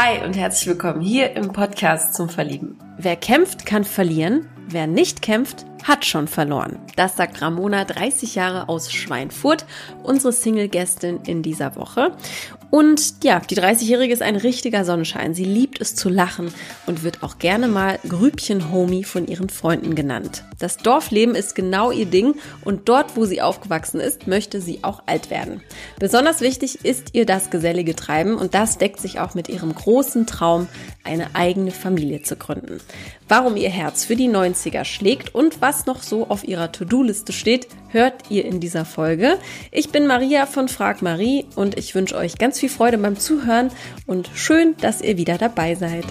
Hi und herzlich willkommen hier im Podcast zum Verlieben. Wer kämpft, kann verlieren. Wer nicht kämpft, hat schon verloren. Das sagt Ramona, 30 Jahre aus Schweinfurt, unsere Single-Gästin in dieser Woche. Und ja, die 30-Jährige ist ein richtiger Sonnenschein. Sie liebt es zu lachen und wird auch gerne mal Grübchen-Homie von ihren Freunden genannt. Das Dorfleben ist genau ihr Ding und dort, wo sie aufgewachsen ist, möchte sie auch alt werden. Besonders wichtig ist ihr das gesellige Treiben und das deckt sich auch mit ihrem großen Traum, eine eigene Familie zu gründen. Warum ihr Herz für die 90er schlägt und was noch so auf ihrer To-Do-Liste steht, hört ihr in dieser Folge. Ich bin Maria von Frag Marie und ich wünsche euch ganz viel Freude beim Zuhören und schön, dass ihr wieder dabei seid.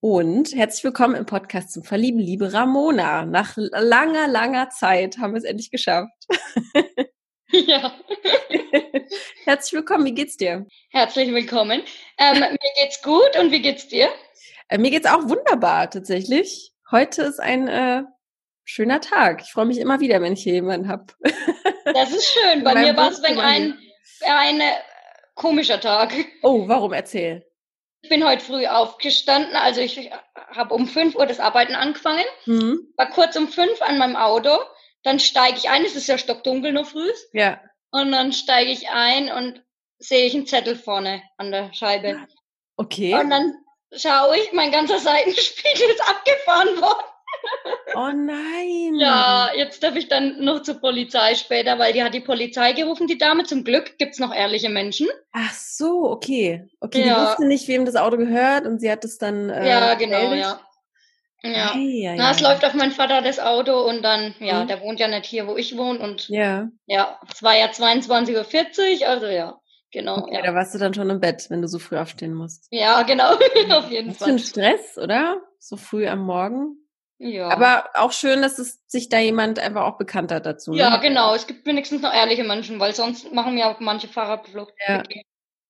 Und herzlich willkommen im Podcast zum Verlieben, liebe Ramona. Nach langer, langer Zeit haben wir es endlich geschafft. Ja. herzlich willkommen, wie geht's dir? Herzlich willkommen. Ähm, mir geht's gut und wie geht's dir? Äh, mir geht's auch wunderbar, tatsächlich. Heute ist ein äh, schöner Tag. Ich freue mich immer wieder, wenn ich hier jemanden habe. Das ist schön. Bei mir war es ein, ein, ein äh, komischer Tag. Oh, warum? Erzähl. Ich bin heute früh aufgestanden, also ich habe um 5 Uhr das Arbeiten angefangen, mhm. war kurz um 5 an meinem Auto, dann steige ich ein, es ist ja stockdunkel noch früh. Ja. Und dann steige ich ein und sehe ich einen Zettel vorne an der Scheibe. Okay. Und dann schaue ich, mein ganzer Seitenspiegel ist abgefahren worden. Oh nein. Ja, jetzt darf ich dann noch zur Polizei später, weil die hat die Polizei gerufen, die Dame. Zum Glück gibt's noch ehrliche Menschen. Ach so, okay. Okay, ja. die wusste nicht, wem das Auto gehört und sie hat es dann. Äh, ja, genau, gemeldet. ja. Ja. Hey, ja, Na, es läuft auf meinen Vater das Auto und dann, ja, mhm. der wohnt ja nicht hier, wo ich wohne und ja, ja es war ja 22.40 Uhr, also ja, genau. Okay, ja. da warst du dann schon im Bett, wenn du so früh aufstehen musst. Ja, genau, auf jeden Was Fall. Für ein Stress, oder? So früh am Morgen. Ja. Aber auch schön, dass es sich da jemand einfach auch bekannt hat dazu. Ne? Ja, genau. Es gibt wenigstens noch ehrliche Menschen, weil sonst machen mir auch manche Fahrradflucht. Ja.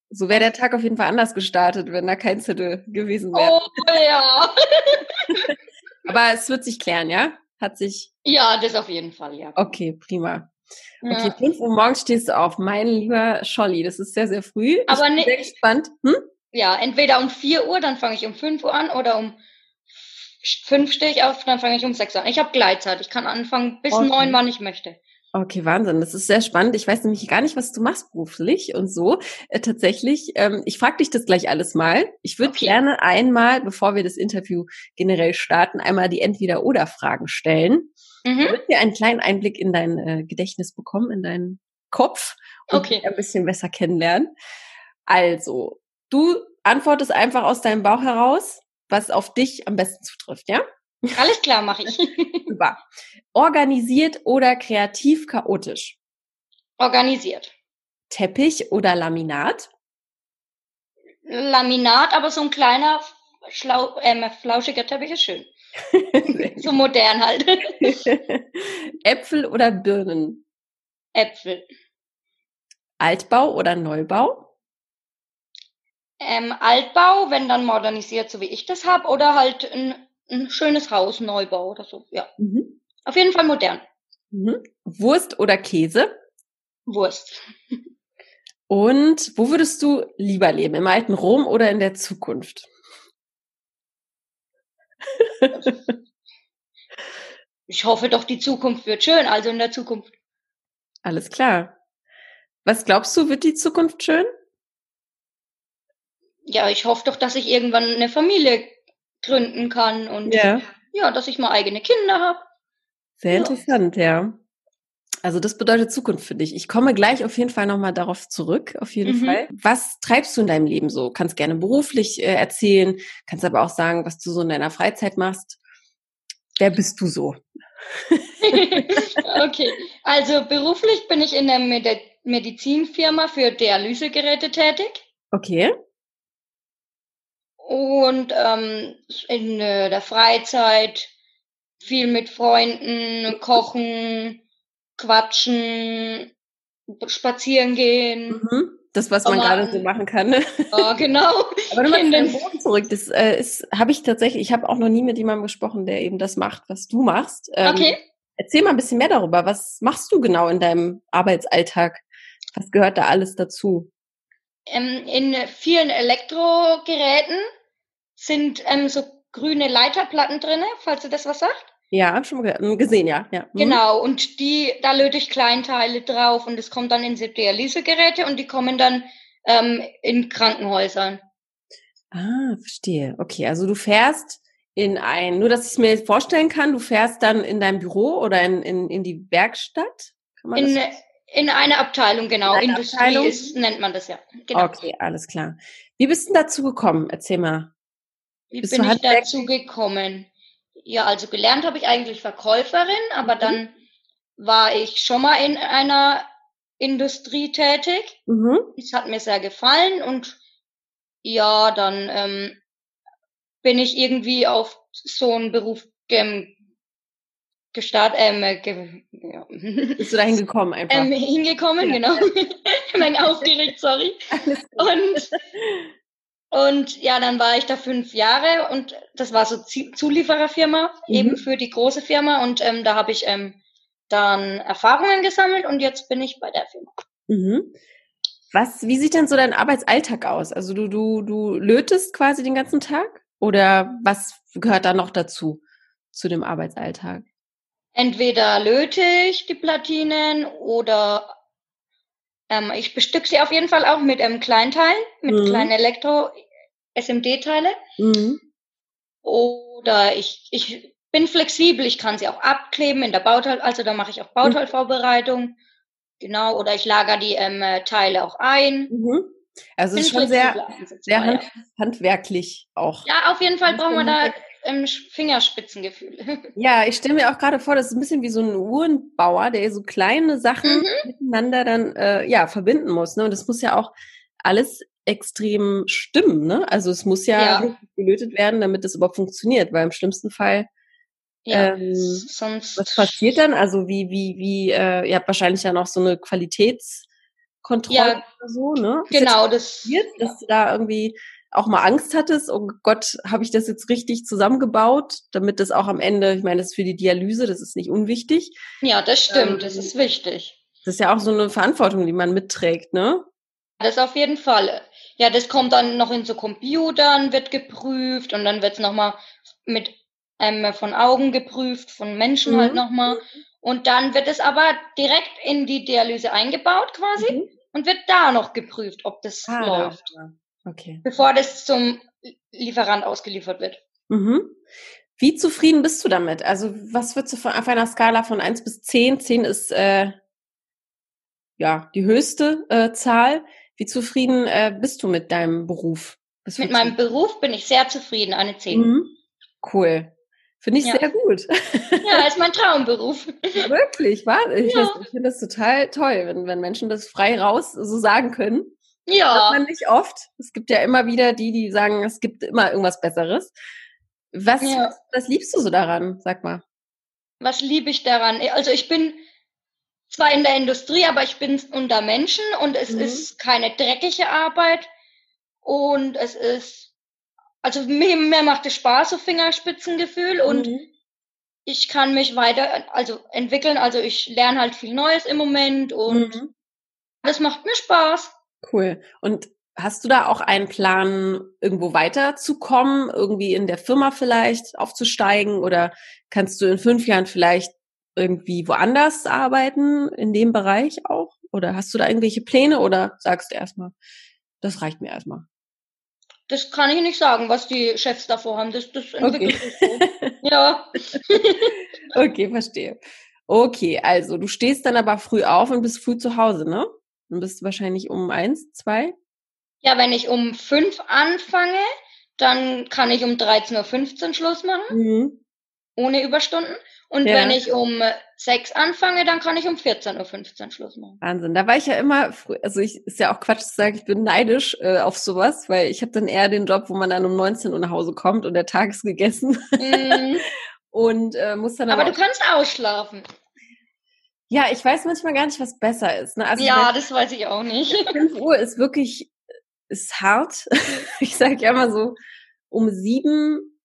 So wäre der Tag auf jeden Fall anders gestartet, wenn da kein Zettel gewesen wäre. Oh ja. Aber es wird sich klären, ja? Hat sich. Ja, das auf jeden Fall, ja. Okay, prima. Okay, ja. 5 Uhr morgens stehst du auf. Mein lieber Scholli, das ist sehr, sehr früh. Aber ich bin sehr gespannt. Hm? Ja, entweder um 4 Uhr, dann fange ich um 5 Uhr an, oder um 5 stehe ich auf, dann fange ich um 6 Uhr an. Ich habe Gleitzeit. Ich kann anfangen bis okay. 9, wann ich möchte. Okay, Wahnsinn. Das ist sehr spannend. Ich weiß nämlich gar nicht, was du machst beruflich und so. Äh, tatsächlich, ähm, ich frage dich das gleich alles mal. Ich würde okay. gerne einmal, bevor wir das Interview generell starten, einmal die Entweder-Oder-Fragen stellen. Mhm. Damit wir einen kleinen Einblick in dein äh, Gedächtnis bekommen, in deinen Kopf und okay. ein bisschen besser kennenlernen. Also, du antwortest einfach aus deinem Bauch heraus, was auf dich am besten zutrifft, ja? Alles klar, mache ich. Super. Organisiert oder kreativ chaotisch? Organisiert. Teppich oder Laminat? Laminat, aber so ein kleiner, schlau, äh, flauschiger Teppich ist schön. so modern halt. Äpfel oder Birnen? Äpfel. Altbau oder Neubau? Ähm, Altbau, wenn dann modernisiert, so wie ich das habe, oder halt ein ein schönes Haus, Neubau oder so, ja. Mhm. Auf jeden Fall modern. Mhm. Wurst oder Käse? Wurst. Und wo würdest du lieber leben? Im alten Rom oder in der Zukunft? Ich hoffe doch, die Zukunft wird schön, also in der Zukunft. Alles klar. Was glaubst du, wird die Zukunft schön? Ja, ich hoffe doch, dass ich irgendwann eine Familie gründen kann und ja, ja dass ich mal eigene Kinder habe. Sehr interessant, ja. ja. Also das bedeutet Zukunft für dich. Ich komme gleich auf jeden Fall nochmal darauf zurück, auf jeden mhm. Fall. Was treibst du in deinem Leben so? Kannst gerne beruflich äh, erzählen, kannst aber auch sagen, was du so in deiner Freizeit machst. Wer bist du so? okay, also beruflich bin ich in der Med Medizinfirma für Dialysegeräte tätig. Okay. Und ähm, in äh, der Freizeit viel mit Freunden, kochen, quatschen, spazieren gehen. Mhm. Das, was man gerade so machen kann. Ne? Ja, genau. Aber nochmal in den Boden zurück. Das äh, ist, habe ich tatsächlich, ich habe auch noch nie mit jemandem gesprochen, der eben das macht, was du machst. Ähm, okay. Erzähl mal ein bisschen mehr darüber. Was machst du genau in deinem Arbeitsalltag? Was gehört da alles dazu? Ähm, in vielen Elektrogeräten sind ähm, so grüne Leiterplatten drinne, falls du das was sagt. Ja, schon hm, gesehen, ja. ja. Mhm. Genau, und die, da löte ich Kleinteile drauf und es kommt dann in Dialysegeräte und die kommen dann ähm, in Krankenhäusern. Ah, verstehe. Okay, also du fährst in ein, nur dass ich es mir vorstellen kann, du fährst dann in dein Büro oder in, in, in die Werkstatt? in, in eine Abteilung, genau. Eine Industrie Abteilung? Ist, nennt man das ja. Genau. Okay, alles klar. Wie bist du dazu gekommen? Erzähl mal. Wie bist bin ich dazu gekommen? Ja, also gelernt habe ich eigentlich Verkäuferin, aber mhm. dann war ich schon mal in einer Industrie tätig. Mhm. Das hat mir sehr gefallen und ja, dann ähm, bin ich irgendwie auf so einen Beruf ähm, gestartet, ähm, ge ja. Bist du da hingekommen einfach? Ähm, hingekommen, ja. genau. ich meine, aufgeregt, sorry. Und, und ja, dann war ich da fünf Jahre und das war so Zuliefererfirma, mhm. eben für die große Firma und ähm, da habe ich ähm, dann Erfahrungen gesammelt und jetzt bin ich bei der Firma. Mhm. Was, wie sieht denn so dein Arbeitsalltag aus? Also du, du, du lötest quasi den ganzen Tag? Oder was gehört da noch dazu, zu dem Arbeitsalltag? Entweder löte ich die Platinen oder ähm, ich bestücke sie auf jeden Fall auch mit einem Kleinteil, mit mhm. kleinen Elektro-SMD-Teile. Mhm. Oder ich, ich bin flexibel, ich kann sie auch abkleben in der Bauteil, also da mache ich auch mhm. Bauteilvorbereitung. Genau, oder ich lager die ähm, Teile auch ein. Mhm. Also es ist schon sehr, sehr hand, handwerklich auch. Ja, auf jeden Fall brauchen wir da ähm, Fingerspitzengefühl. Ja, ich stelle mir auch gerade vor, das ist ein bisschen wie so ein Uhrenbauer, der so kleine Sachen mhm. miteinander dann äh, ja verbinden muss. Ne? Und das muss ja auch alles extrem stimmen. Ne? Also es muss ja, ja. gelötet werden, damit das überhaupt funktioniert, weil im schlimmsten Fall ja, ähm, sonst was passiert dann? Also wie wie wie äh, ihr habt wahrscheinlich ja noch so eine Qualitätskontrolle ja, oder so, ne? Genau, das, passiert, dass du da irgendwie auch mal Angst hattest, oh Gott, habe ich das jetzt richtig zusammengebaut, damit das auch am Ende, ich meine, das ist für die Dialyse, das ist nicht unwichtig. Ja, das stimmt, ähm, das ist wichtig. Das ist ja auch so eine Verantwortung, die man mitträgt, ne? Das auf jeden Fall. Ja, das kommt dann noch in so Computern, wird geprüft und dann wird es nochmal mit ähm, von Augen geprüft, von Menschen halt mhm. halt nochmal. Und dann wird es aber direkt in die Dialyse eingebaut quasi mhm. und wird da noch geprüft, ob das ah, läuft. Okay. Bevor das zum Lieferant ausgeliefert wird. Mhm. Wie zufrieden bist du damit? Also was würdest du von, auf einer Skala von eins bis zehn? Zehn ist äh, ja die höchste äh, Zahl. Wie zufrieden äh, bist du mit deinem Beruf? mit meinem Beruf bin ich sehr zufrieden, eine zehn. Mhm. Cool. Finde ich ja. sehr gut. Ja, ist mein Traumberuf. Wirklich, war ich, ja. ich finde das total toll, wenn, wenn Menschen das frei raus so sagen können. Ja. Hat man nicht oft. Es gibt ja immer wieder die, die sagen, es gibt immer irgendwas Besseres. Was, ja. was, was liebst du so daran? Sag mal. Was liebe ich daran? Also ich bin zwar in der Industrie, aber ich bin unter Menschen und es mhm. ist keine dreckige Arbeit und es ist also mir, mir macht es Spaß, so Fingerspitzengefühl und mhm. ich kann mich weiter also entwickeln. Also ich lerne halt viel Neues im Moment und mhm. das macht mir Spaß. Cool. Und hast du da auch einen Plan, irgendwo weiterzukommen, irgendwie in der Firma vielleicht aufzusteigen oder kannst du in fünf Jahren vielleicht irgendwie woanders arbeiten, in dem Bereich auch? Oder hast du da irgendwelche Pläne oder sagst du erstmal, das reicht mir erstmal? Das kann ich nicht sagen, was die Chefs davor haben. Das, das entwickelt okay. sich so. ja. okay, verstehe. Okay, also du stehst dann aber früh auf und bist früh zu Hause, ne? Dann bist du wahrscheinlich um eins, zwei? Ja, wenn ich um fünf anfange, dann kann ich um 13.15 Uhr Schluss machen. Mhm. Ohne Überstunden. Und ja. wenn ich um sechs anfange, dann kann ich um 14.15 Uhr Schluss machen. Wahnsinn. Da war ich ja immer, früh, also ich ist ja auch Quatsch zu sagen, ich bin neidisch äh, auf sowas, weil ich habe dann eher den Job, wo man dann um 19 Uhr nach Hause kommt und der Tag ist gegessen. Mm. und äh, muss dann aber. Aber du kannst ausschlafen. Ja, ich weiß manchmal gar nicht, was besser ist. Ne? Also ja, das weiß ich auch nicht. 5 Uhr ist wirklich, ist hart. ich sage ja immer so, um sieben,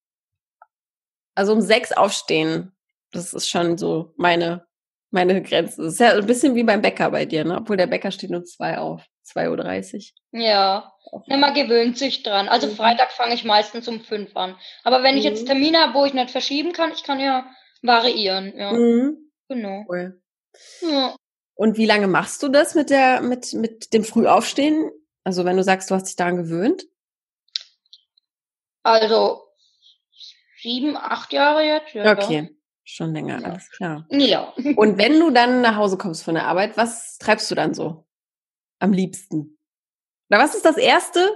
also um sechs aufstehen das ist schon so meine meine Grenze. Das ist ja ein bisschen wie beim Bäcker bei dir, ne? Obwohl der Bäcker steht um zwei auf. 2.30 Uhr. Ja. ja. Man gewöhnt sich dran. Also mhm. Freitag fange ich meistens um fünf an. Aber wenn mhm. ich jetzt mhm. Termine habe, wo ich nicht verschieben kann, ich kann ja variieren. Ja. Mhm. Genau. Cool. Ja. Und wie lange machst du das mit der, mit, mit dem Frühaufstehen? Also wenn du sagst, du hast dich daran gewöhnt? Also sieben, acht Jahre jetzt. Ja, okay. Schon länger, ja. alles klar. Ja. Und wenn du dann nach Hause kommst von der Arbeit, was treibst du dann so? Am liebsten? Oder was ist das Erste,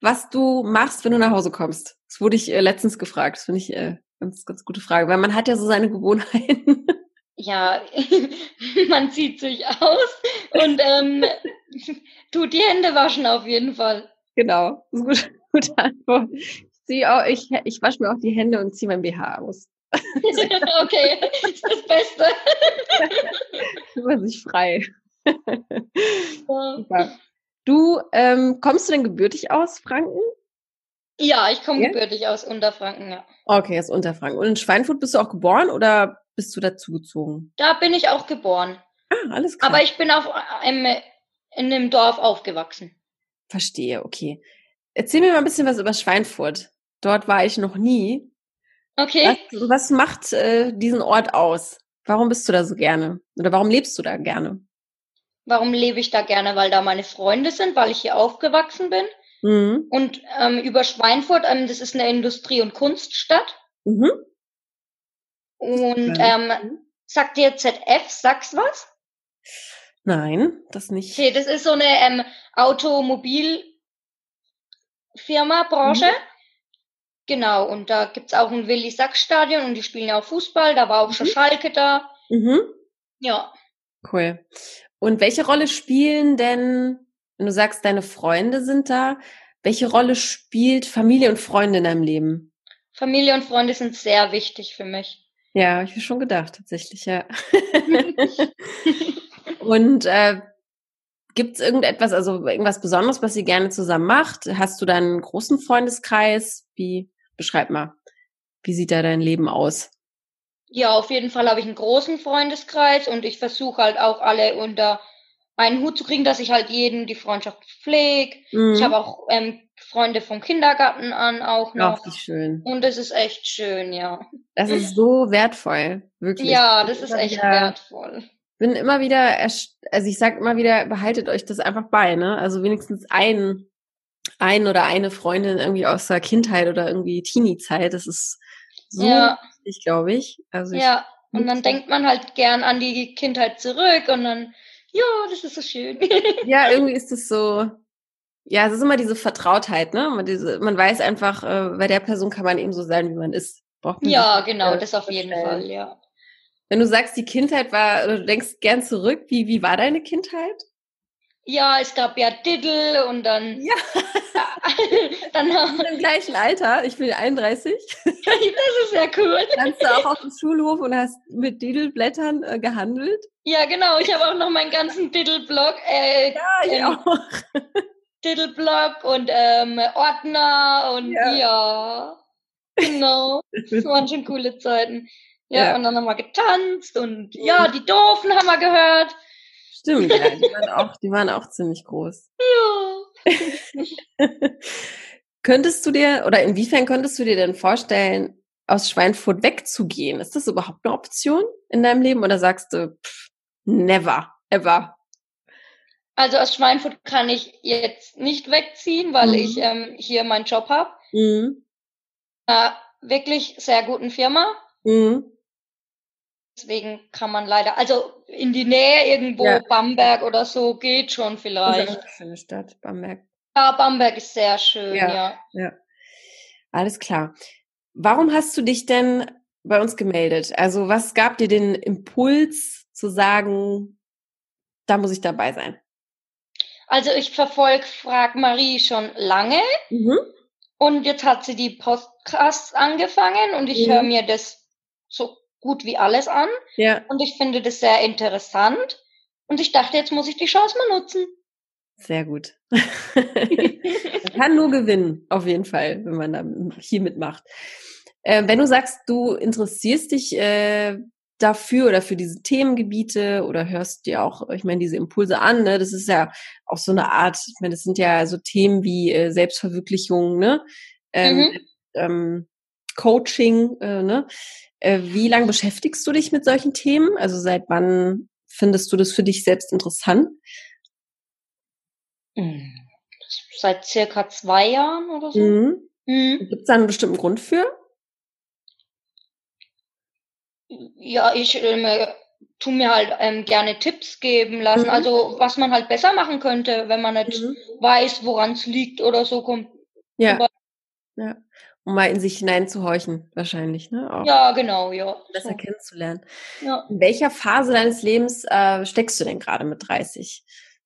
was du machst, wenn du nach Hause kommst? Das wurde ich äh, letztens gefragt. Das finde ich äh, ganz, ganz gute Frage, weil man hat ja so seine Gewohnheiten. Ja, man zieht sich aus und ähm, tut die Hände waschen auf jeden Fall. Genau, das ist eine gute, gute Antwort. Ich, auch, ich, ich wasche mir auch die Hände und ziehe mein BH aus. okay, das ist das Beste. Über sich frei. Ja. Du, ähm, kommst du denn gebürtig aus Franken? Ja, ich komme ja? gebürtig aus Unterfranken, ja. Okay, aus Unterfranken. Und in Schweinfurt bist du auch geboren oder bist du dazugezogen? Da bin ich auch geboren. Ah, alles klar. Aber ich bin auf einem, in einem Dorf aufgewachsen. Verstehe, okay. Erzähl mir mal ein bisschen was über Schweinfurt. Dort war ich noch nie. Okay. Was, was macht äh, diesen Ort aus? Warum bist du da so gerne? Oder warum lebst du da gerne? Warum lebe ich da gerne? Weil da meine Freunde sind, weil ich hier aufgewachsen bin. Mhm. Und ähm, über Schweinfurt, ähm, das ist eine Industrie- und Kunststadt. Mhm. Und ähm, sagt dir ZF, sag's was? Nein, das nicht. Okay, das ist so eine ähm, Automobilfirma, Branche. Mhm. Genau, und da gibt's auch ein Willi-Sachs-Stadion und die spielen ja auch Fußball, da war auch mhm. schon Schalke da. Mhm. Ja. Cool. Und welche Rolle spielen denn, wenn du sagst, deine Freunde sind da, welche Rolle spielt Familie und Freunde in deinem Leben? Familie und Freunde sind sehr wichtig für mich. Ja, ich habe schon gedacht, tatsächlich, ja. und äh, Gibt es irgendetwas, also irgendwas Besonderes, was ihr gerne zusammen macht? Hast du da einen großen Freundeskreis? Wie Beschreib mal, wie sieht da dein Leben aus? Ja, auf jeden Fall habe ich einen großen Freundeskreis und ich versuche halt auch alle unter einen Hut zu kriegen, dass ich halt jeden die Freundschaft pflege. Mhm. Ich habe auch ähm, Freunde vom Kindergarten an auch noch. Ach, wie schön. Und es ist echt schön, ja. Das ist so wertvoll, wirklich. Ja, das ist echt wieder, wertvoll. Bin immer wieder, also ich sag immer wieder, behaltet euch das einfach bei, ne? Also wenigstens einen ein oder eine Freundin irgendwie aus der Kindheit oder irgendwie Teenie-Zeit. Das ist so ja. wichtig, glaube ich. Also ich ja, und dann denkt man halt gern an die Kindheit zurück und dann, ja, das ist so schön. ja, irgendwie ist es so, ja, es ist immer diese Vertrautheit, ne? Man, diese, man weiß einfach, äh, bei der Person kann man eben so sein, wie man ist. Braucht man ja, genau, äh, das auf jeden Fall, ja. Wenn du sagst, die Kindheit war, du denkst gern zurück, wie, wie war deine Kindheit? Ja, es gab ja Diddle und dann. Ja. dann haben im gleichen Alter. Ich bin 31. das ist ja cool. Kannst du auch auf dem Schulhof und hast mit Diddle-Blättern äh, gehandelt? Ja, genau. Ich habe auch noch meinen ganzen Diddle-Blog. Äh, ja, ich ähm, auch. Diddle-Blog und ähm, Ordner und ja. ja. Genau. Das waren schon coole Zeiten. Ja, ja, und dann haben wir getanzt und ja, die Doofen haben wir gehört. Stimmt, ja, die waren auch, die waren auch ziemlich groß. Ja. könntest du dir, oder inwiefern könntest du dir denn vorstellen, aus Schweinfurt wegzugehen? Ist das überhaupt eine Option in deinem Leben oder sagst du, pff, never, ever? Also aus Schweinfurt kann ich jetzt nicht wegziehen, weil mhm. ich ähm, hier meinen Job habe. Mhm. Äh, wirklich sehr guten Firma. Mhm. Deswegen kann man leider, also in die Nähe irgendwo, ja. Bamberg oder so, geht schon vielleicht. Das ist eine schöne Stadt, Bamberg. Ja, Bamberg ist sehr schön, ja. Ja, ja. alles klar. Warum hast du dich denn bei uns gemeldet? Also was gab dir den Impuls zu sagen, da muss ich dabei sein? Also ich verfolge Frag Marie schon lange mhm. und jetzt hat sie die Podcasts angefangen und ich mhm. höre mir das so gut wie alles an. Ja. Und ich finde das sehr interessant. Und ich dachte, jetzt muss ich die Chance mal nutzen. Sehr gut. man kann nur gewinnen, auf jeden Fall, wenn man da hier mitmacht. Äh, wenn du sagst, du interessierst dich äh, dafür oder für diese Themengebiete oder hörst dir auch, ich meine, diese Impulse an, ne? Das ist ja auch so eine Art, ich meine, das sind ja so Themen wie äh, Selbstverwirklichung, ne? Ähm, mhm. ähm, Coaching, äh, ne? Äh, wie lange beschäftigst du dich mit solchen Themen? Also seit wann findest du das für dich selbst interessant? Hm. Seit circa zwei Jahren oder so. Mhm. Mhm. Gibt es da einen bestimmten Grund für? Ja, ich ähm, tu mir halt ähm, gerne Tipps geben lassen. Mhm. Also was man halt besser machen könnte, wenn man nicht mhm. weiß, woran es liegt oder so kommt. Ja. ja. Um mal in sich hineinzuhorchen, wahrscheinlich, ne? Auch ja, genau, ja. Besser so. kennenzulernen. Ja. In welcher Phase deines Lebens äh, steckst du denn gerade mit 30?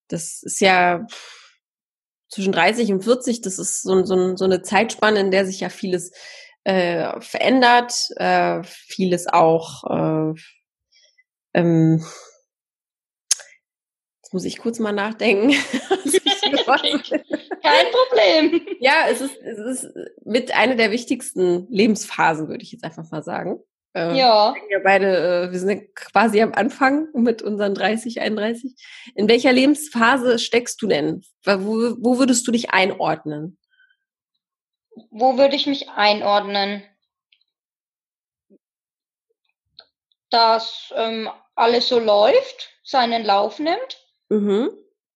Das ist ja zwischen 30 und 40, das ist so, so, so eine Zeitspanne, in der sich ja vieles äh, verändert, äh, vieles auch äh, ähm, jetzt muss ich kurz mal nachdenken. Kein Problem. Ja, es ist, es ist mit einer der wichtigsten Lebensphasen, würde ich jetzt einfach mal sagen. Äh, ja. Wir beide, äh, wir sind quasi am Anfang mit unseren 30, 31. In welcher Lebensphase steckst du denn? Wo, wo würdest du dich einordnen? Wo würde ich mich einordnen? Dass ähm, alles so läuft, seinen Lauf nimmt. Mhm.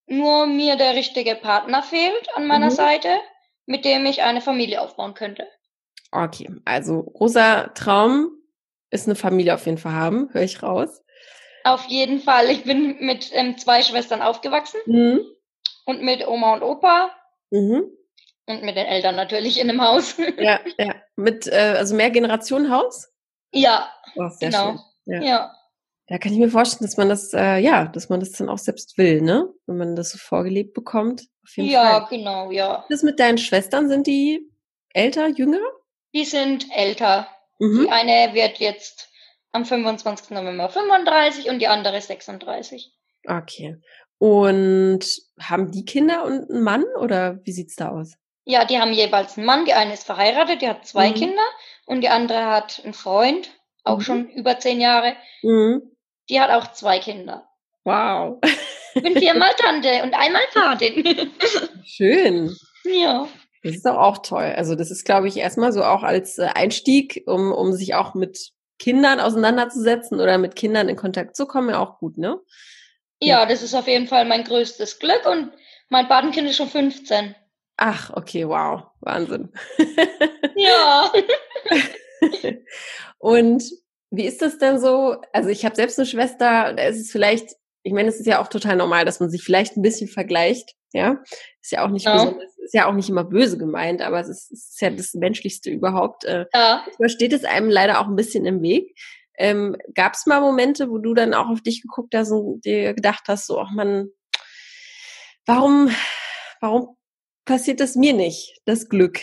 Nur mir der richtige Partner fehlt an meiner mhm. Seite, mit dem ich eine Familie aufbauen könnte. Okay, also großer Traum ist eine Familie auf jeden Fall haben, höre ich raus. Auf jeden Fall. Ich bin mit ähm, zwei Schwestern aufgewachsen mhm. und mit Oma und Opa. Mhm. Und mit den Eltern natürlich in dem Haus. Ja, ja. Mit, äh, also mehr Generationenhaus? Ja. Oh, genau. schön. Ja. ja. Da kann ich mir vorstellen, dass man das, äh, ja, dass man das dann auch selbst will, ne? Wenn man das so vorgelebt bekommt. Auf jeden ja, Fall. genau, ja. Das mit deinen Schwestern, sind die älter, jünger? Die sind älter. Mhm. Die eine wird jetzt am 25. November 35 und die andere 36. Okay. Und haben die Kinder und einen Mann oder wie sieht's da aus? Ja, die haben jeweils einen Mann. Die eine ist verheiratet, die hat zwei mhm. Kinder und die andere hat einen Freund, auch mhm. schon über zehn Jahre. Mhm. Die hat auch zwei Kinder. Wow. Ich bin viermal Tante und einmal Patin. Schön. Ja. Das ist doch auch toll. Also das ist, glaube ich, erstmal so auch als äh, Einstieg, um, um sich auch mit Kindern auseinanderzusetzen oder mit Kindern in Kontakt zu kommen, ja auch gut, ne? Ja, das ist auf jeden Fall mein größtes Glück und mein Patenkind ist schon 15. Ach, okay, wow, Wahnsinn. Ja. und wie ist das denn so? Also ich habe selbst eine Schwester, da ist es vielleicht, ich meine, es ist ja auch total normal, dass man sich vielleicht ein bisschen vergleicht, ja. Ist ja auch nicht ja. ist ja auch nicht immer böse gemeint, aber es ist, es ist ja das Menschlichste überhaupt. Äh, ja. steht es einem leider auch ein bisschen im Weg. Ähm, Gab es mal Momente, wo du dann auch auf dich geguckt hast und dir gedacht hast, so, ach man, warum, warum passiert das mir nicht, das Glück?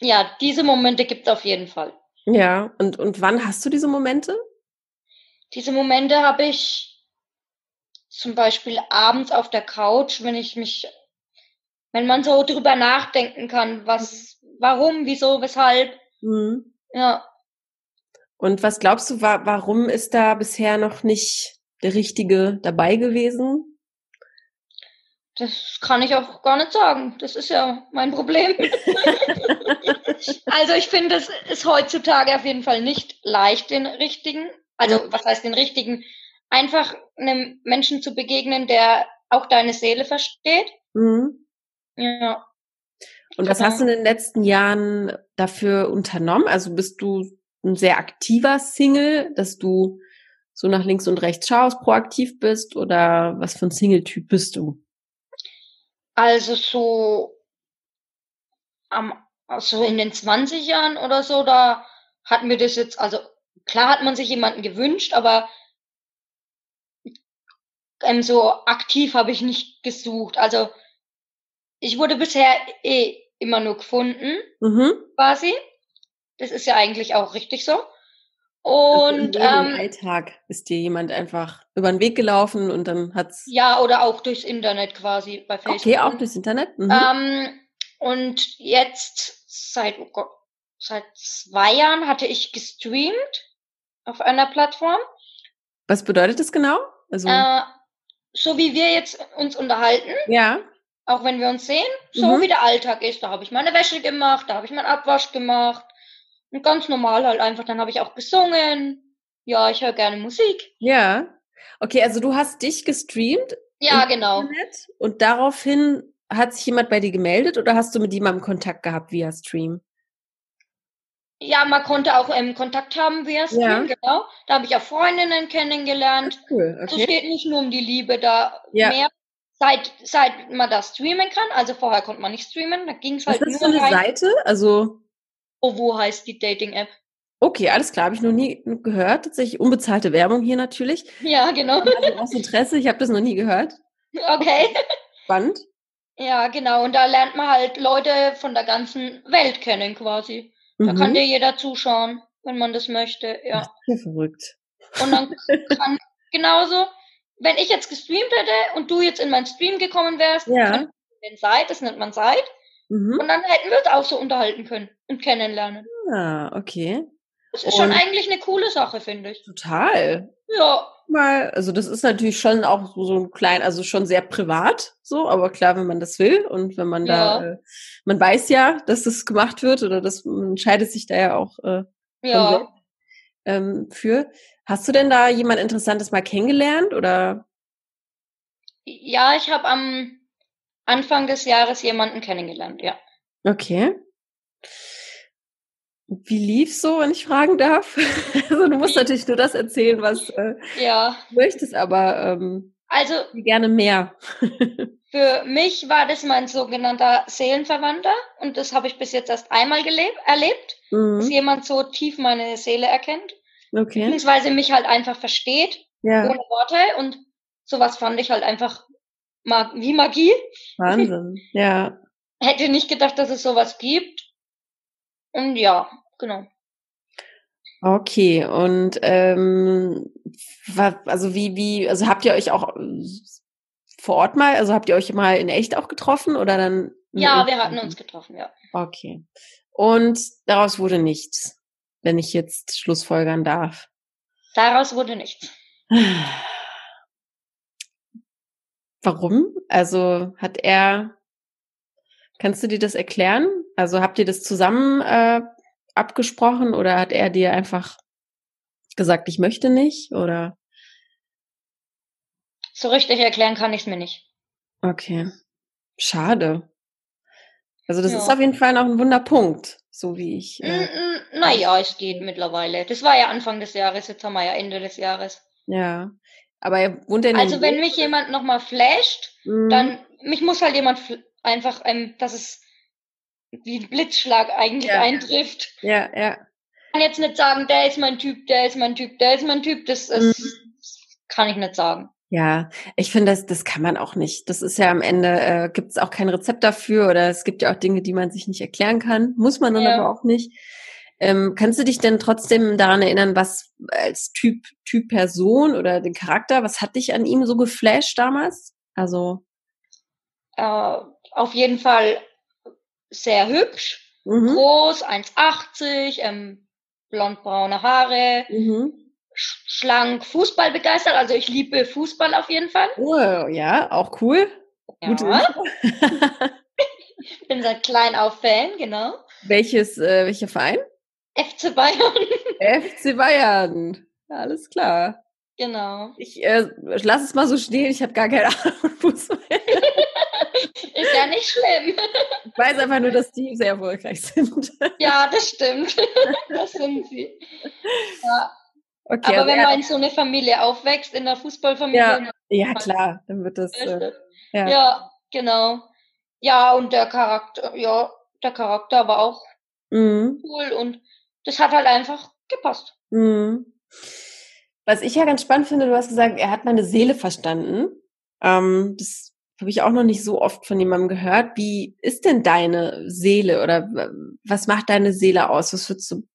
Ja, diese Momente gibt es auf jeden Fall. Ja, und, und wann hast du diese Momente? Diese Momente habe ich zum Beispiel abends auf der Couch, wenn ich mich, wenn man so drüber nachdenken kann, was, warum, wieso, weshalb. Mhm. Ja. Und was glaubst du, wa warum ist da bisher noch nicht der Richtige dabei gewesen? Das kann ich auch gar nicht sagen. Das ist ja mein Problem. also ich finde, es ist heutzutage auf jeden Fall nicht leicht, den richtigen, also was heißt den richtigen, einfach einem Menschen zu begegnen, der auch deine Seele versteht. Mhm. Ja. Und was hast du in den letzten Jahren dafür unternommen? Also bist du ein sehr aktiver Single, dass du so nach links und rechts schaust, proaktiv bist oder was für ein Single-Typ bist du? Also so am, also in den 20 Jahren oder so, da hat mir das jetzt, also klar hat man sich jemanden gewünscht, aber ähm, so aktiv habe ich nicht gesucht. Also ich wurde bisher eh immer nur gefunden, mhm. quasi. Das ist ja eigentlich auch richtig so. Und also ähm, Alltag ist dir jemand einfach über den Weg gelaufen und dann hat's. Ja, oder auch durchs Internet quasi bei Facebook. Okay, auch durchs Internet. Mhm. Ähm, und jetzt seit oh Gott, seit zwei Jahren hatte ich gestreamt auf einer Plattform. Was bedeutet das genau? Also äh, so wie wir jetzt uns unterhalten. Ja. Auch wenn wir uns sehen, so mhm. wie der Alltag ist. Da habe ich meine Wäsche gemacht, da habe ich meinen Abwasch gemacht. Und ganz normal halt einfach. Dann habe ich auch gesungen. Ja, ich höre gerne Musik. Ja. Okay, also du hast dich gestreamt. Ja, genau. Internet und daraufhin hat sich jemand bei dir gemeldet oder hast du mit jemandem Kontakt gehabt via Stream? Ja, man konnte auch ähm, Kontakt haben via Stream, ja. genau. Da habe ich auch Freundinnen kennengelernt. Cool, okay. Es geht nicht nur um die Liebe, da ja. mehr seit, seit man das streamen kann. Also vorher konnte man nicht streamen, da ging es halt Was ist nur für eine rein. Seite? Also Oh, wo heißt die Dating-App? Okay, alles klar, habe ich noch nie gehört. Tatsächlich unbezahlte Werbung hier natürlich. Ja, genau. Also aus Interesse, ich habe das noch nie gehört. Okay. Spannend. Ja, genau. Und da lernt man halt Leute von der ganzen Welt kennen quasi. Da mhm. kann dir jeder zuschauen, wenn man das möchte. Ja. Das ist ja verrückt. Und dann kann genauso, wenn ich jetzt gestreamt hätte und du jetzt in meinen Stream gekommen wärst, ja. den Side, das nennt man Side. Mhm. Und dann hätten wir uns auch so unterhalten können und kennenlernen. Ah, okay. Das ist und schon eigentlich eine coole Sache, finde ich. Total. Ja. Mal, also das ist natürlich schon auch so ein klein, also schon sehr privat, so, aber klar, wenn man das will und wenn man ja. da, äh, man weiß ja, dass das gemacht wird oder dass man entscheidet sich da ja auch äh, ja. ähm, für. Hast du denn da jemand Interessantes mal kennengelernt oder? Ja, ich habe am Anfang des Jahres jemanden kennengelernt, ja. Okay. Wie lief's so, wenn ich fragen darf? also du musst natürlich nur das erzählen, was äh, ja. du möchtest, aber ähm, also gerne mehr. für mich war das mein sogenannter Seelenverwandter und das habe ich bis jetzt erst einmal gelebt, erlebt, mhm. dass jemand so tief meine Seele erkennt, okay. beziehungsweise mich halt einfach versteht ja. ohne Worte und sowas fand ich halt einfach mag wie Magie. Wahnsinn, ja. Hätte nicht gedacht, dass es sowas gibt und ja, genau. Okay, und ähm, also wie, wie, also habt ihr euch auch vor Ort mal, also habt ihr euch mal in echt auch getroffen oder dann? Ja, wir hatten uns getroffen, ja. Okay. Und daraus wurde nichts, wenn ich jetzt Schlussfolgern darf. Daraus wurde nichts. Warum? Also hat er Kannst du dir das erklären? Also habt ihr das zusammen äh, abgesprochen oder hat er dir einfach gesagt, ich möchte nicht oder? So richtig erklären kann ich es mir nicht. Okay. Schade. Also das ja. ist auf jeden Fall noch ein Wunderpunkt, so wie ich. Äh, naja, es geht mittlerweile. Das war ja Anfang des Jahres, jetzt haben wir ja Ende des Jahres. Ja. Aber er wohnt in Also wenn mich jemand nochmal flasht, mhm. dann mich muss halt jemand einfach, ähm, dass es wie ein Blitzschlag eigentlich ja. eintrifft. Ja, ja. Ich kann jetzt nicht sagen, der ist mein Typ, der ist mein Typ, der ist mein Typ. Das, das mhm. kann ich nicht sagen. Ja, ich finde, das, das kann man auch nicht. Das ist ja am Ende, äh, gibt es auch kein Rezept dafür oder es gibt ja auch Dinge, die man sich nicht erklären kann. Muss man dann ja. aber auch nicht. Ähm, kannst du dich denn trotzdem daran erinnern, was als Typ, Typ Person oder den Charakter, was hat dich an ihm so geflasht damals? Also. Äh, auf jeden Fall sehr hübsch, mhm. groß, 1,80, ähm, blondbraune Haare, mhm. schlank, Fußball begeistert. Also ich liebe Fußball auf jeden Fall. Oh, ja, auch cool. Ja. Gute ich bin seit klein auf Fan, genau. Welches, äh, welcher Verein? FC Bayern. FC Bayern. Alles klar. Genau. Ich äh, lass es mal so stehen, ich habe gar keine Ahnung von Fußball. Ist ja nicht schlimm. Ich weiß einfach nur, dass die sehr erfolgreich sind. Ja, das stimmt. Das sind sie. Ja. Okay, Aber also wenn man in so eine Familie aufwächst, in der Fußballfamilie. Ja, ja klar, dann wird das. Äh, ja. ja, genau. Ja, und der Charakter, ja, der Charakter war auch mhm. cool und das hat halt einfach gepasst. Mhm. Was ich ja ganz spannend finde, du hast gesagt, er hat meine Seele verstanden. Ähm, das habe ich auch noch nicht so oft von jemandem gehört. Wie ist denn deine Seele oder was macht deine Seele aus? Was würdest du,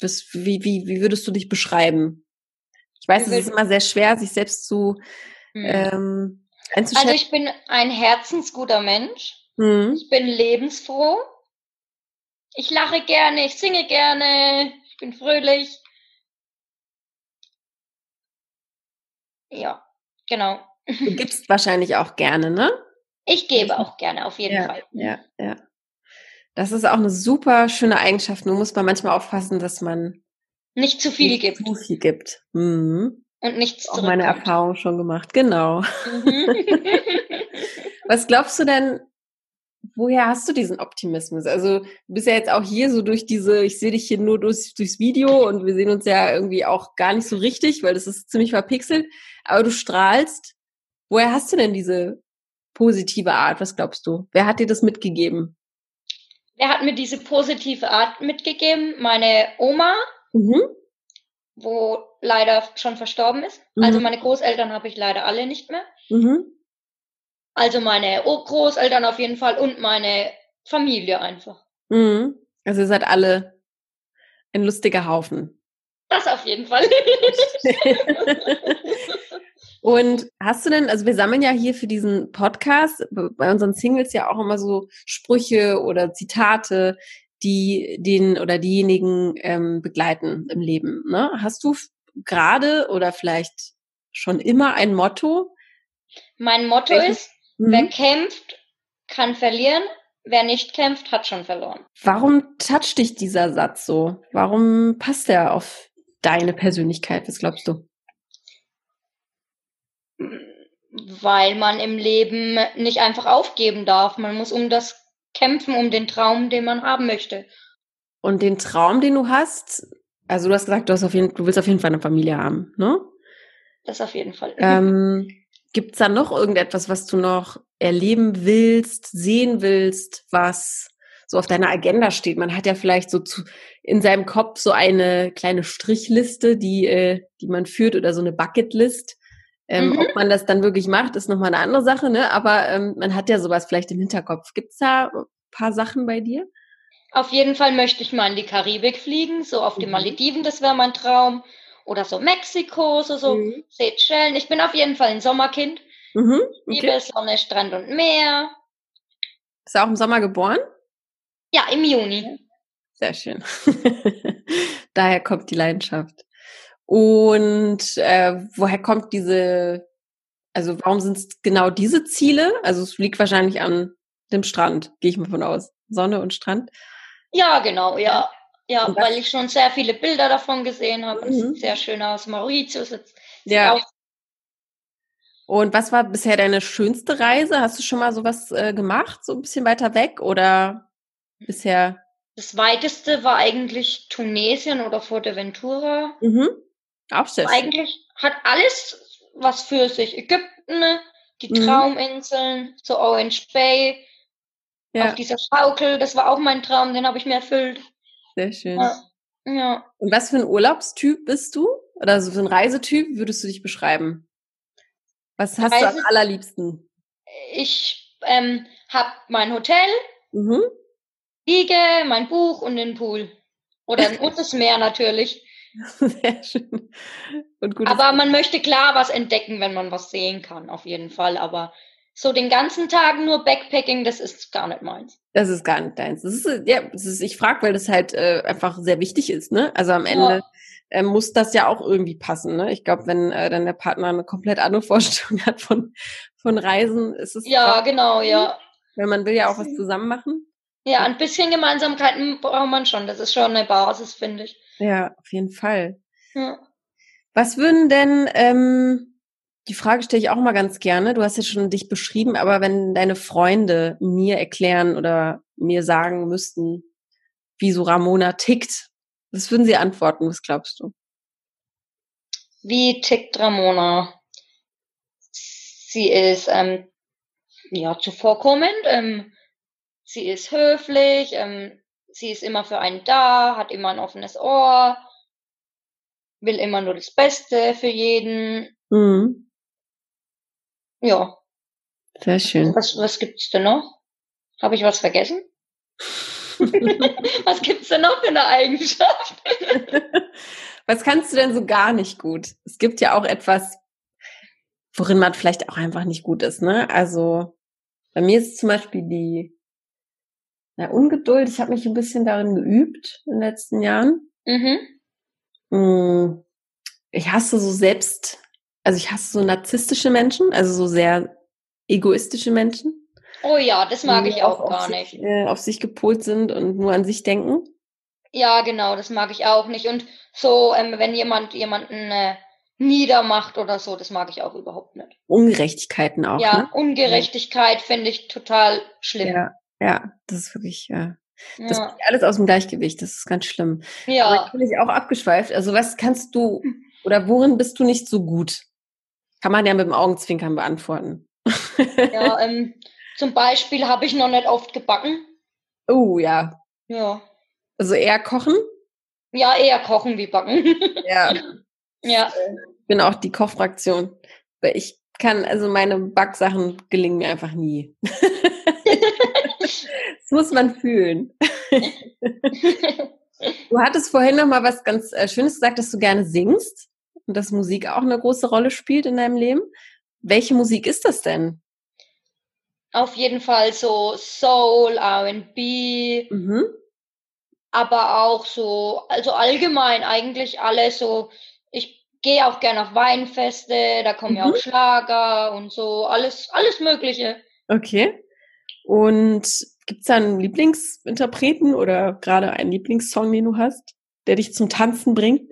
was, wie, wie, wie würdest du dich beschreiben? Ich weiß, es ist immer sehr schwer, sich selbst zu hm. ähm, einzuschätzen. Also ich bin ein herzensguter Mensch. Hm. Ich bin lebensfroh. Ich lache gerne, ich singe gerne, ich bin fröhlich. Ja, genau. Du gibst wahrscheinlich auch gerne, ne? Ich gebe auch gerne, auf jeden ja, Fall. Ja, ja. Das ist auch eine super schöne Eigenschaft. Nur muss man manchmal aufpassen, dass man nicht zu viel nicht gibt. Zu viel gibt. Mhm. Und nichts Auch meine Erfahrung schon gemacht. Genau. Mhm. Was glaubst du denn, woher hast du diesen Optimismus? Also du bist ja jetzt auch hier so durch diese, ich sehe dich hier nur durchs, durchs Video und wir sehen uns ja irgendwie auch gar nicht so richtig, weil das ist ziemlich verpixelt, aber du strahlst. Woher hast du denn diese positive Art? Was glaubst du? Wer hat dir das mitgegeben? Wer hat mir diese positive Art mitgegeben? Meine Oma, mhm. wo leider schon verstorben ist. Also mhm. Also meine Großeltern habe ich leider alle nicht mehr. Mhm. Also meine Großeltern auf jeden Fall und meine Familie einfach. Mhm. Also ihr seid alle ein lustiger Haufen. Das auf jeden Fall. und hast du denn, also wir sammeln ja hier für diesen Podcast bei unseren Singles ja auch immer so Sprüche oder Zitate, die den oder diejenigen ähm, begleiten im Leben. Ne? Hast du gerade oder vielleicht schon immer ein Motto? Mein Motto Welches? ist, Mhm. Wer kämpft, kann verlieren. Wer nicht kämpft, hat schon verloren. Warum toucht dich dieser Satz so? Warum passt er auf deine Persönlichkeit? Was glaubst du? Weil man im Leben nicht einfach aufgeben darf. Man muss um das kämpfen, um den Traum, den man haben möchte. Und den Traum, den du hast, also du hast gesagt, du, hast auf jeden, du willst auf jeden Fall eine Familie haben, ne? Das auf jeden Fall. Ähm, Gibt es da noch irgendetwas, was du noch erleben willst, sehen willst, was so auf deiner Agenda steht? Man hat ja vielleicht so zu, in seinem Kopf so eine kleine Strichliste, die, äh, die man führt oder so eine Bucketlist. Ähm, mhm. Ob man das dann wirklich macht, ist nochmal eine andere Sache, ne? Aber ähm, man hat ja sowas vielleicht im Hinterkopf. Gibt's da ein paar Sachen bei dir? Auf jeden Fall möchte ich mal in die Karibik fliegen, so auf die mhm. Malediven, das wäre mein Traum oder so Mexiko, so, so mhm. Seychellen. Ich bin auf jeden Fall ein Sommerkind. Mhm, okay. Liebe Sonne, Strand und Meer. Ist er auch im Sommer geboren? Ja, im Juni. Sehr schön. Daher kommt die Leidenschaft. Und äh, woher kommt diese, also warum sind es genau diese Ziele? Also es liegt wahrscheinlich an dem Strand, gehe ich mal von aus. Sonne und Strand. Ja, genau, ja. Ja, weil ich schon sehr viele Bilder davon gesehen habe. Mhm. Es sieht sehr schön aus. Mauritius. Ja. Auch. Und was war bisher deine schönste Reise? Hast du schon mal sowas äh, gemacht, so ein bisschen weiter weg oder bisher? Das weiteste war eigentlich Tunesien oder Fuerteventura. Mhm. Auch sehr schön. Eigentlich hat alles was für sich. Ägypten, die mhm. Trauminseln, so Orange Bay, ja. auf dieser Schaukel, das war auch mein Traum, den habe ich mir erfüllt. Sehr schön. Ja. ja. Und was für ein Urlaubstyp bist du? Oder so für ein Reisetyp würdest du dich beschreiben? Was hast Reise, du am allerliebsten? Ich ähm, habe mein Hotel, mhm. Liege, mein Buch und den Pool. Oder und das Meer natürlich. Sehr schön. Aber man möchte klar was entdecken, wenn man was sehen kann, auf jeden Fall. Aber so den ganzen Tag nur Backpacking, das ist gar nicht meins. Das ist gar nicht deins. Das ist, ja, das ist, ich frage, weil das halt äh, einfach sehr wichtig ist, ne? Also am Ende ja. äh, muss das ja auch irgendwie passen, ne? Ich glaube, wenn äh, dann der Partner eine komplett andere Vorstellung hat von, von Reisen, ist es. Ja, genau, ja. Weil man will ja auch was zusammen machen. Ja, ein bisschen Gemeinsamkeiten braucht man schon. Das ist schon eine Basis, finde ich. Ja, auf jeden Fall. Ja. Was würden denn ähm, die Frage stelle ich auch mal ganz gerne. Du hast ja schon dich beschrieben, aber wenn deine Freunde mir erklären oder mir sagen müssten, wie so Ramona tickt, was würden sie antworten? Was glaubst du? Wie tickt Ramona? Sie ist ähm, ja zuvorkommend, ähm, sie ist höflich, ähm, sie ist immer für einen da, hat immer ein offenes Ohr, will immer nur das Beste für jeden. Mhm. Ja. Sehr schön. Was, was gibt's denn noch? Habe ich was vergessen? was gibt's denn noch für eine Eigenschaft? was kannst du denn so gar nicht gut? Es gibt ja auch etwas, worin man vielleicht auch einfach nicht gut ist, ne? Also bei mir ist zum Beispiel die na, Ungeduld. Ich habe mich ein bisschen darin geübt in den letzten Jahren. Mhm. Hm, ich hasse so selbst Also ich hasse so narzisstische Menschen, also so sehr egoistische Menschen. Oh ja, das mag ich auch gar sich, nicht. Äh, auf sich gepolt sind und nur an sich denken. Ja, genau, das mag ich auch nicht. Und so, ähm, wenn jemand jemanden äh, niedermacht oder so, das mag ich auch überhaupt nicht. Ungerechtigkeiten auch. Ja, ne? Ungerechtigkeit finde ich total schlimm. Ja, ja, das ist wirklich, ja. Das ja. alles aus dem Gleichgewicht, das ist ganz schlimm. Ja. Aber bin ich auch abgeschweift. Also was kannst du oder worin bist du nicht so gut? Kann man ja mit dem Augenzwinkern beantworten. Ja, ähm, zum Beispiel habe ich noch nicht oft gebacken. Oh ja. Ja. Also eher kochen? Ja, eher kochen wie backen. Ja. ja. Ich bin auch die Kochfraktion. Weil ich kann, also meine Backsachen gelingen mir einfach nie. das muss man fühlen. du hattest vorhin noch mal was ganz äh, Schönes gesagt, dass du gerne singst und dass Musik auch eine große Rolle spielt in deinem Leben. Welche Musik ist das denn? Auf jeden Fall so Soul, R&B, mhm. aber auch so, also allgemein eigentlich alles so. Ich gehe auch gerne auf Weinfeste, da kommen mhm. ja auch Schlager und so, alles, alles Mögliche. Okay. Und gibt's da einen Lieblingsinterpreten oder gerade einen Lieblingssong, den du hast, der dich zum Tanzen bringt?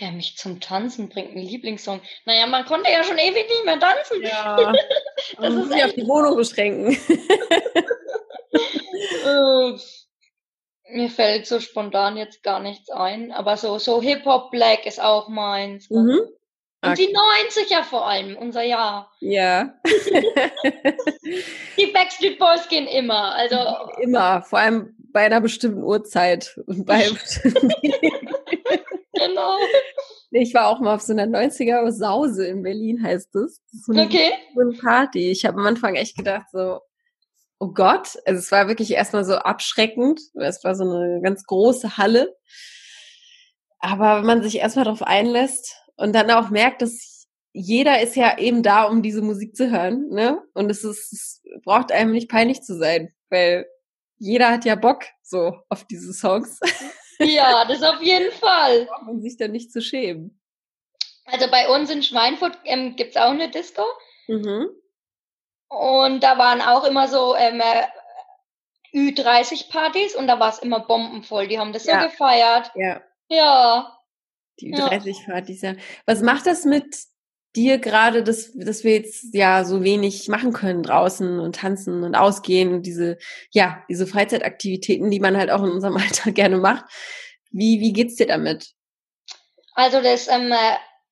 der mich zum Tanzen bringt, ein Lieblingssong. Naja, man konnte ja schon ewig nicht mehr tanzen. Ja, das ist sich auf die Wohnung beschränken. mir fällt so spontan jetzt gar nichts ein, aber so, so Hip-Hop Black ist auch meins. Mhm. Und okay. die 90er vor allem, unser Jahr. Ja. die Backstreet Boys gehen immer, also. Immer, vor allem bei einer bestimmten Uhrzeit. Und bei Genau. Ich war auch mal auf so einer 90er Sause in Berlin, heißt es. So eine, okay. So eine Party. Ich habe am Anfang echt gedacht, so, oh Gott. Also es war wirklich erstmal so abschreckend. Es war so eine ganz große Halle. Aber wenn man sich erstmal darauf einlässt und dann auch merkt, dass jeder ist ja eben da, um diese Musik zu hören, ne? Und es ist, es braucht einem nicht peinlich zu sein, weil jeder hat ja Bock so auf diese Songs. Ja, das auf jeden Fall. Braucht man sich da nicht zu schämen. Also bei uns in Schweinfurt ähm, gibt auch eine Disco. Mhm. Und da waren auch immer so ähm, äh, Ü30-Partys und da war es immer bombenvoll. Die haben das ja. so gefeiert. Ja. Ja. Die Ü30-Partys, ja. Was macht das mit dir gerade, dass, dass wir jetzt ja so wenig machen können draußen und tanzen und ausgehen und diese, ja, diese Freizeitaktivitäten, die man halt auch in unserem Alltag gerne macht. Wie, wie geht's dir damit? Also das ähm,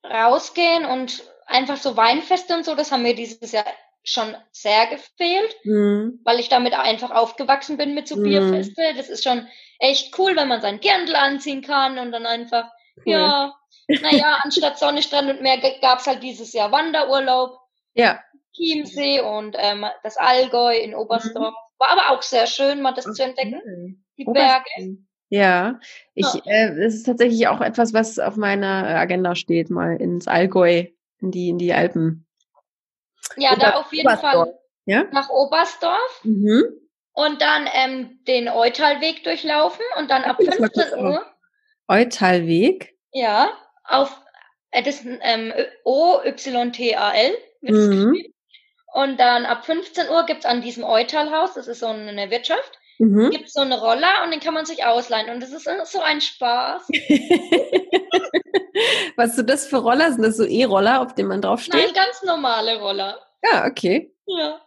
rausgehen und einfach so Weinfeste und so, das haben mir dieses Jahr schon sehr gefehlt, mhm. weil ich damit einfach aufgewachsen bin mit so mhm. Bierfeste. Das ist schon echt cool, wenn man sein Dirndl anziehen kann und dann einfach, cool. ja, naja, anstatt Sonne, Strand und Meer gab es halt dieses Jahr Wanderurlaub. Ja. Chiemsee und ähm, das Allgäu in Oberstdorf. Mhm. War aber auch sehr schön, mal das okay. zu entdecken. Die Berge. Ja, ich, ja. Äh, es ist tatsächlich auch etwas, was auf meiner Agenda steht, mal ins Allgäu, in die, in die Alpen. Ja, Oder da auf jeden Oberstdorf. Fall ja? nach Oberstdorf. Mhm. Und dann ähm, den Eutalweg durchlaufen und dann ab 15 Uhr. Eutalweg? Ja auf äh, das ähm, O-Y-T-A-L mhm. Und dann ab 15 Uhr gibt's an diesem Eutalhaus, das ist so eine Wirtschaft, mhm. gibt's so eine Roller und den kann man sich ausleihen. Und das ist so ein Spaß. Was sind das für Roller? Sind das so E-Roller, auf denen man draufsteht? Nein, ganz normale Roller. Ja, okay. Ja.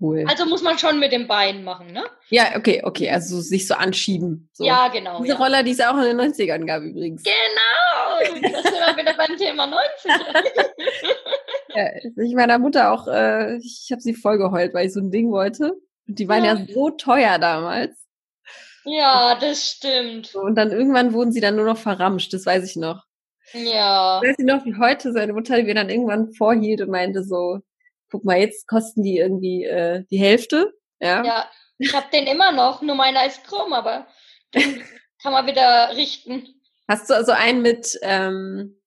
Cool. Also muss man schon mit den Beinen machen, ne? Ja, okay, okay. Also sich so anschieben. So. Ja, genau. Diese ja. Roller, die es auch in den 90ern gab übrigens. Genau. Das sind wir wieder beim Thema 90. ja, ich meiner Mutter auch, äh, ich habe sie voll geheult, weil ich so ein Ding wollte. Und die waren ja, ja so teuer damals. Ja, das stimmt. Und dann irgendwann wurden sie dann nur noch verramscht, das weiß ich noch. Ja. Ich weiß nicht noch, wie heute seine Mutter mir dann irgendwann vorhielt und meinte so, guck mal, jetzt kosten die irgendwie äh, die Hälfte. Ja, ja ich habe den immer noch, nur meiner ist krumm, aber den kann man wieder richten. Hast du also einen mit, ähm,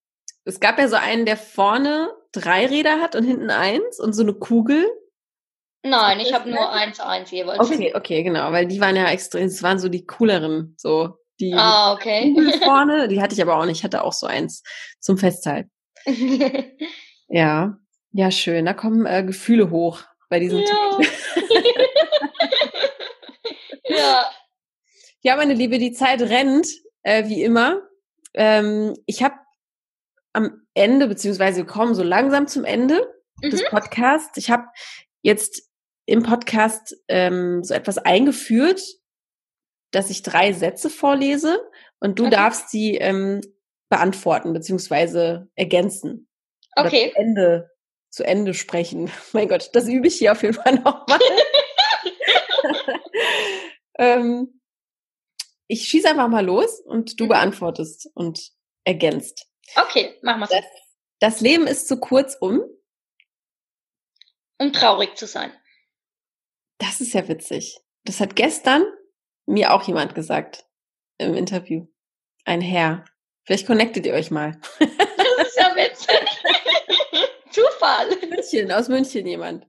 es gab ja so einen, der vorne drei Räder hat und hinten eins und so eine Kugel. Nein, ich habe nur eins, eins jeweils. Okay, okay, genau, weil die waren ja extrem, es waren so die cooleren, so die ah, okay. vorne, die hatte ich aber auch nicht, ich hatte auch so eins zum Festhalten. ja, ja, schön. Da kommen äh, Gefühle hoch bei diesem ja. ja. Ja, meine Liebe, die Zeit rennt, äh, wie immer. Ähm, ich habe am Ende, beziehungsweise wir kommen so langsam zum Ende mhm. des Podcasts. Ich habe jetzt im Podcast ähm, so etwas eingeführt, dass ich drei Sätze vorlese und du okay. darfst sie ähm, beantworten beziehungsweise ergänzen. Okay. Ende, zu Ende sprechen. Mein Gott, das übe ich hier auf jeden Fall nochmal. ähm, ich schieße einfach mal los und du mhm. beantwortest und ergänzt. Okay, machen wir das. Das Leben ist zu kurz, um? Um traurig zu sein. Das ist ja witzig. Das hat gestern mir auch jemand gesagt im Interview. Ein Herr. Vielleicht connectet ihr euch mal. Das ist ja witzig. Zufall. München, aus München jemand.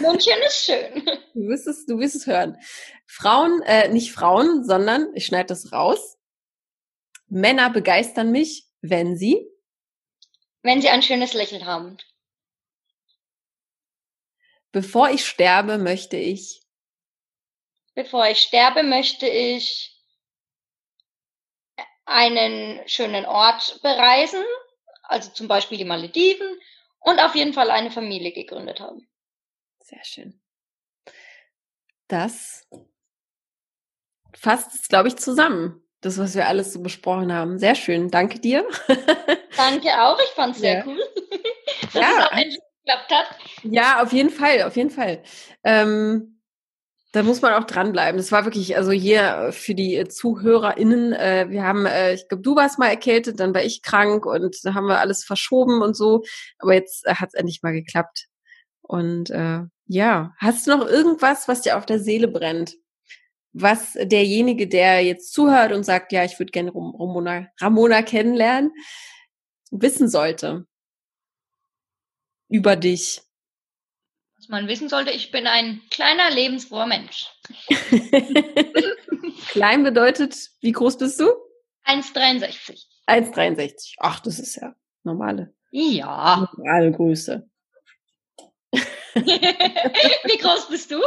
München ist schön. Du wirst es, du wirst es hören. Frauen, äh, nicht Frauen, sondern, ich schneide das raus. Männer begeistern mich, wenn sie? Wenn sie ein schönes Lächeln haben. Bevor ich sterbe, möchte ich. Bevor ich sterbe, möchte ich einen schönen Ort bereisen, also zum Beispiel die Malediven, und auf jeden Fall eine Familie gegründet haben. Sehr schön. Das fasst es, glaube ich, zusammen. Das, was wir alles so besprochen haben. Sehr schön. Danke dir. Danke auch. Ich fand es sehr ja. cool. Dass ja. es auch endlich geklappt hat. Ja, auf jeden Fall, auf jeden Fall. Ähm, da muss man auch dranbleiben. Das war wirklich, also hier für die ZuhörerInnen, äh, wir haben, äh, ich glaube, du warst mal erkältet, dann war ich krank und da haben wir alles verschoben und so. Aber jetzt äh, hat es endlich mal geklappt. Und äh, ja, hast du noch irgendwas, was dir auf der Seele brennt? Was derjenige, der jetzt zuhört und sagt, ja, ich würde gerne Ramona, Ramona kennenlernen, wissen sollte? über dich? Was man wissen sollte, ich bin ein kleiner, lebensfroher Mensch. Klein bedeutet, wie groß bist du? 1,63. 1,63. Ach, das ist ja normale. Ja. Normale Größe. wie groß bist du?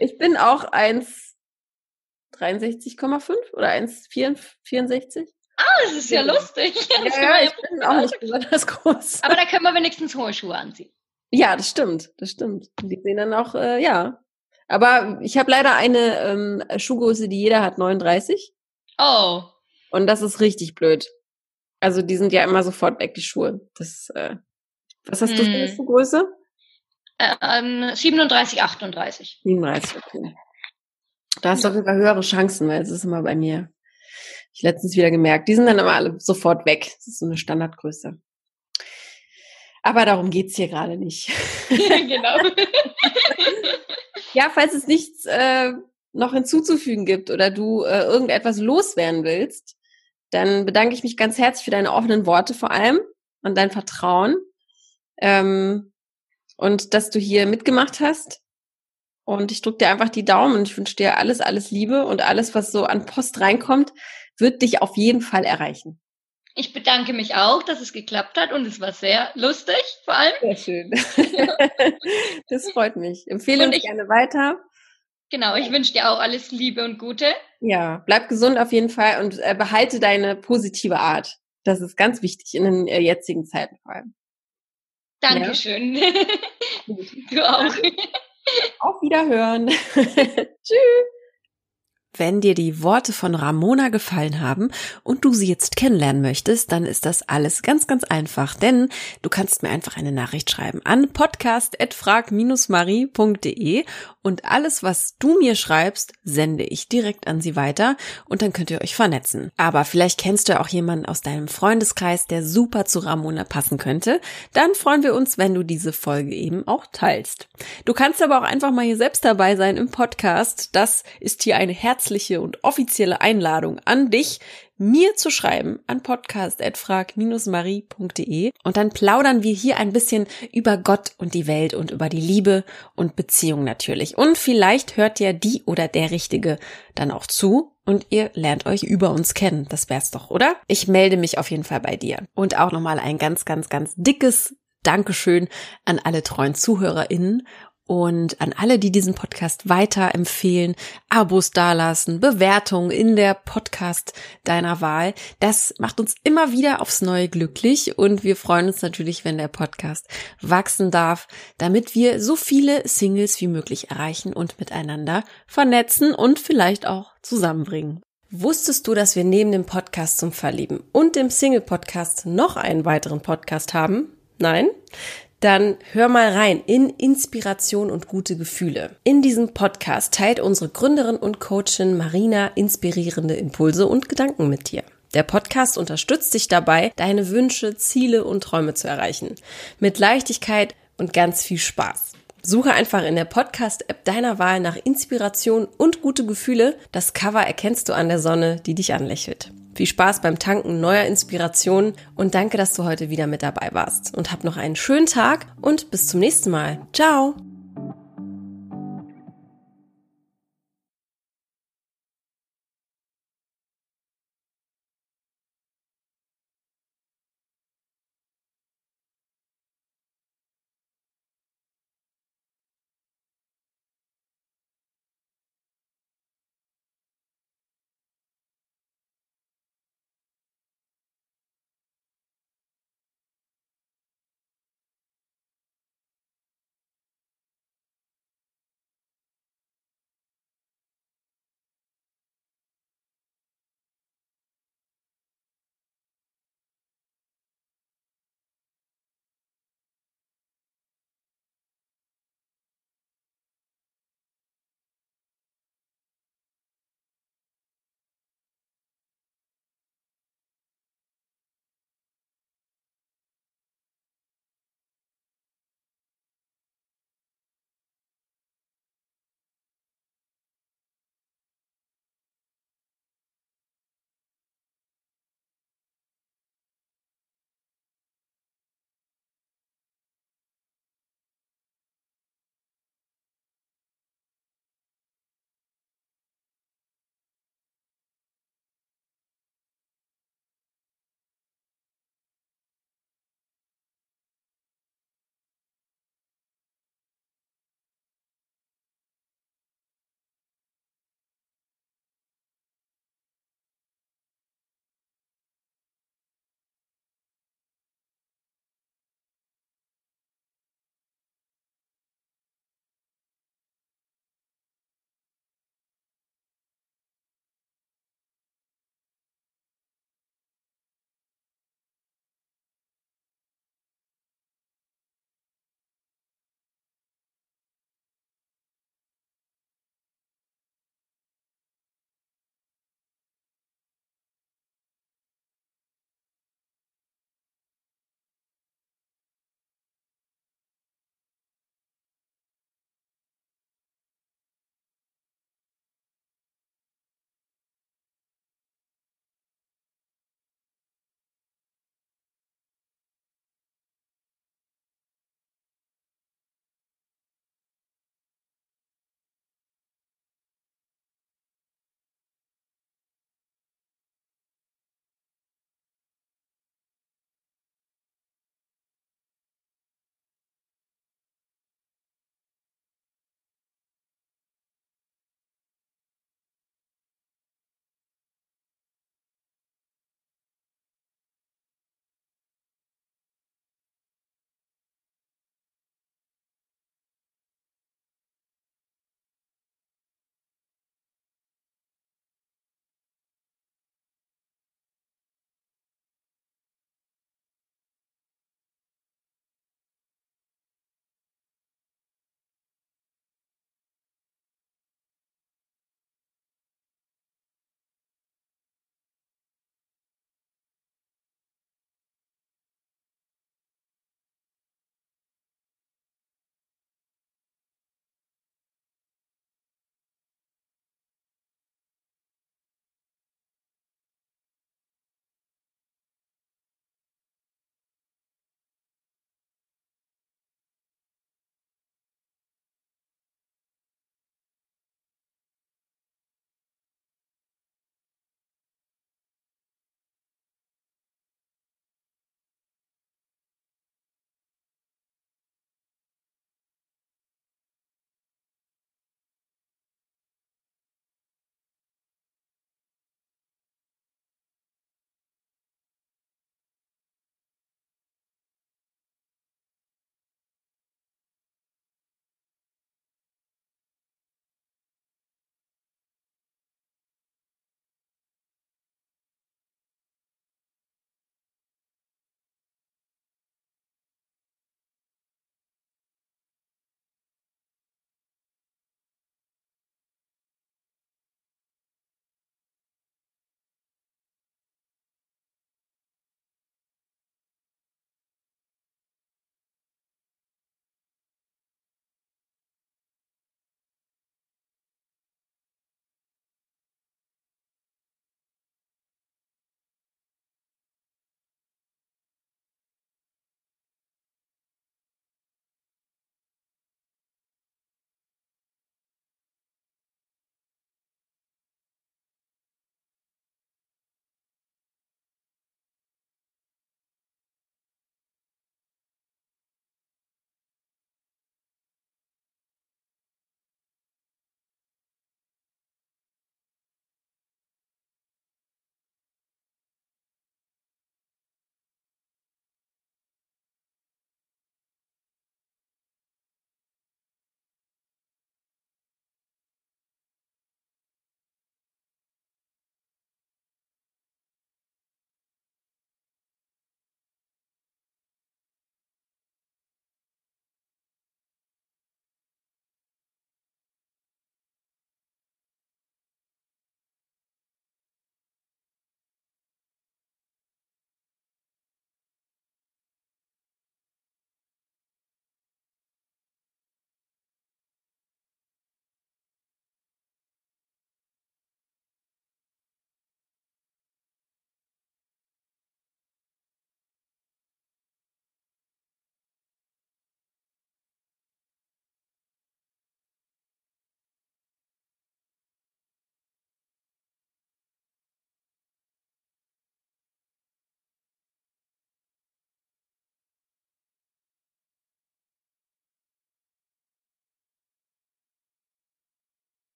Ich bin auch 1,63,5 oder 1,64. Ah, das ist ja lustig. Ja, ja ich bin auch nicht besonders groß. Aber da können wir wenigstens hohe Schuhe anziehen. Ja, das stimmt, das stimmt. Die sehen dann auch, äh, ja. Aber ich habe leider eine ähm, Schuhgröße, die jeder hat, 39. Oh. Und das ist richtig blöd. Also die sind ja immer sofort weg, die Schuhe. Das, äh, was hast hm. du für eine hm. Schuhgröße? Ähm, 37, 38. 37, okay. Da hast du auf jeden Fall höhere Chancen, weil es ist immer bei mir ich letztens wieder gemerkt. Die sind dann immer alle sofort weg. Das ist so eine Standardgröße. Aber darum geht's hier gerade nicht. genau. ja, falls es nichts äh, noch hinzuzufügen gibt oder du äh, irgendetwas loswerden willst, dann bedanke ich mich ganz herzlich für deine offenen Worte vor allem und dein Vertrauen. Ähm, und dass du hier mitgemacht hast. Und ich drücke dir einfach die Daumen und ich wünsche dir alles, alles Liebe und alles, was so an Post reinkommt, wird dich auf jeden Fall erreichen. Ich bedanke mich auch, dass es geklappt hat und es war sehr lustig, vor allem. Sehr schön. das freut mich. Empfehle uns gerne weiter. Genau, ich wünsche dir auch alles Liebe und Gute. Ja, bleib gesund auf jeden Fall und äh, behalte deine positive Art. Das ist ganz wichtig in den äh, jetzigen Zeiten vor allem. Dankeschön. Ja? du auch. Auf Wiederhören. Tschüss. Wenn dir die Worte von Ramona gefallen haben und du sie jetzt kennenlernen möchtest, dann ist das alles ganz, ganz einfach, denn du kannst mir einfach eine Nachricht schreiben an podcast.frag-marie.de und alles, was du mir schreibst, sende ich direkt an sie weiter und dann könnt ihr euch vernetzen. Aber vielleicht kennst du auch jemanden aus deinem Freundeskreis, der super zu Ramona passen könnte. Dann freuen wir uns, wenn du diese Folge eben auch teilst. Du kannst aber auch einfach mal hier selbst dabei sein im Podcast. Das ist hier eine herzliche und offizielle Einladung an dich, mir zu schreiben an podcast.frag-marie.de und dann plaudern wir hier ein bisschen über Gott und die Welt und über die Liebe und Beziehung natürlich. Und vielleicht hört ja die oder der Richtige dann auch zu und ihr lernt euch über uns kennen. Das wär's doch, oder? Ich melde mich auf jeden Fall bei dir. Und auch nochmal ein ganz, ganz, ganz dickes Dankeschön an alle treuen ZuhörerInnen und an alle, die diesen Podcast weiterempfehlen, Abos dalassen, Bewertungen in der Podcast deiner Wahl. Das macht uns immer wieder aufs Neue glücklich und wir freuen uns natürlich, wenn der Podcast wachsen darf, damit wir so viele Singles wie möglich erreichen und miteinander vernetzen und vielleicht auch zusammenbringen. Wusstest du, dass wir neben dem Podcast zum Verlieben und dem Single-Podcast noch einen weiteren Podcast haben? Nein? Dann hör mal rein in Inspiration und gute Gefühle. In diesem Podcast teilt unsere Gründerin und Coachin Marina inspirierende Impulse und Gedanken mit dir. Der Podcast unterstützt dich dabei, deine Wünsche, Ziele und Träume zu erreichen. Mit Leichtigkeit und ganz viel Spaß. Suche einfach in der Podcast-App deiner Wahl nach Inspiration und gute Gefühle. Das Cover erkennst du an der Sonne, die dich anlächelt. Viel Spaß beim Tanken neuer Inspirationen und danke, dass du heute wieder mit dabei warst. Und hab noch einen schönen Tag und bis zum nächsten Mal. Ciao!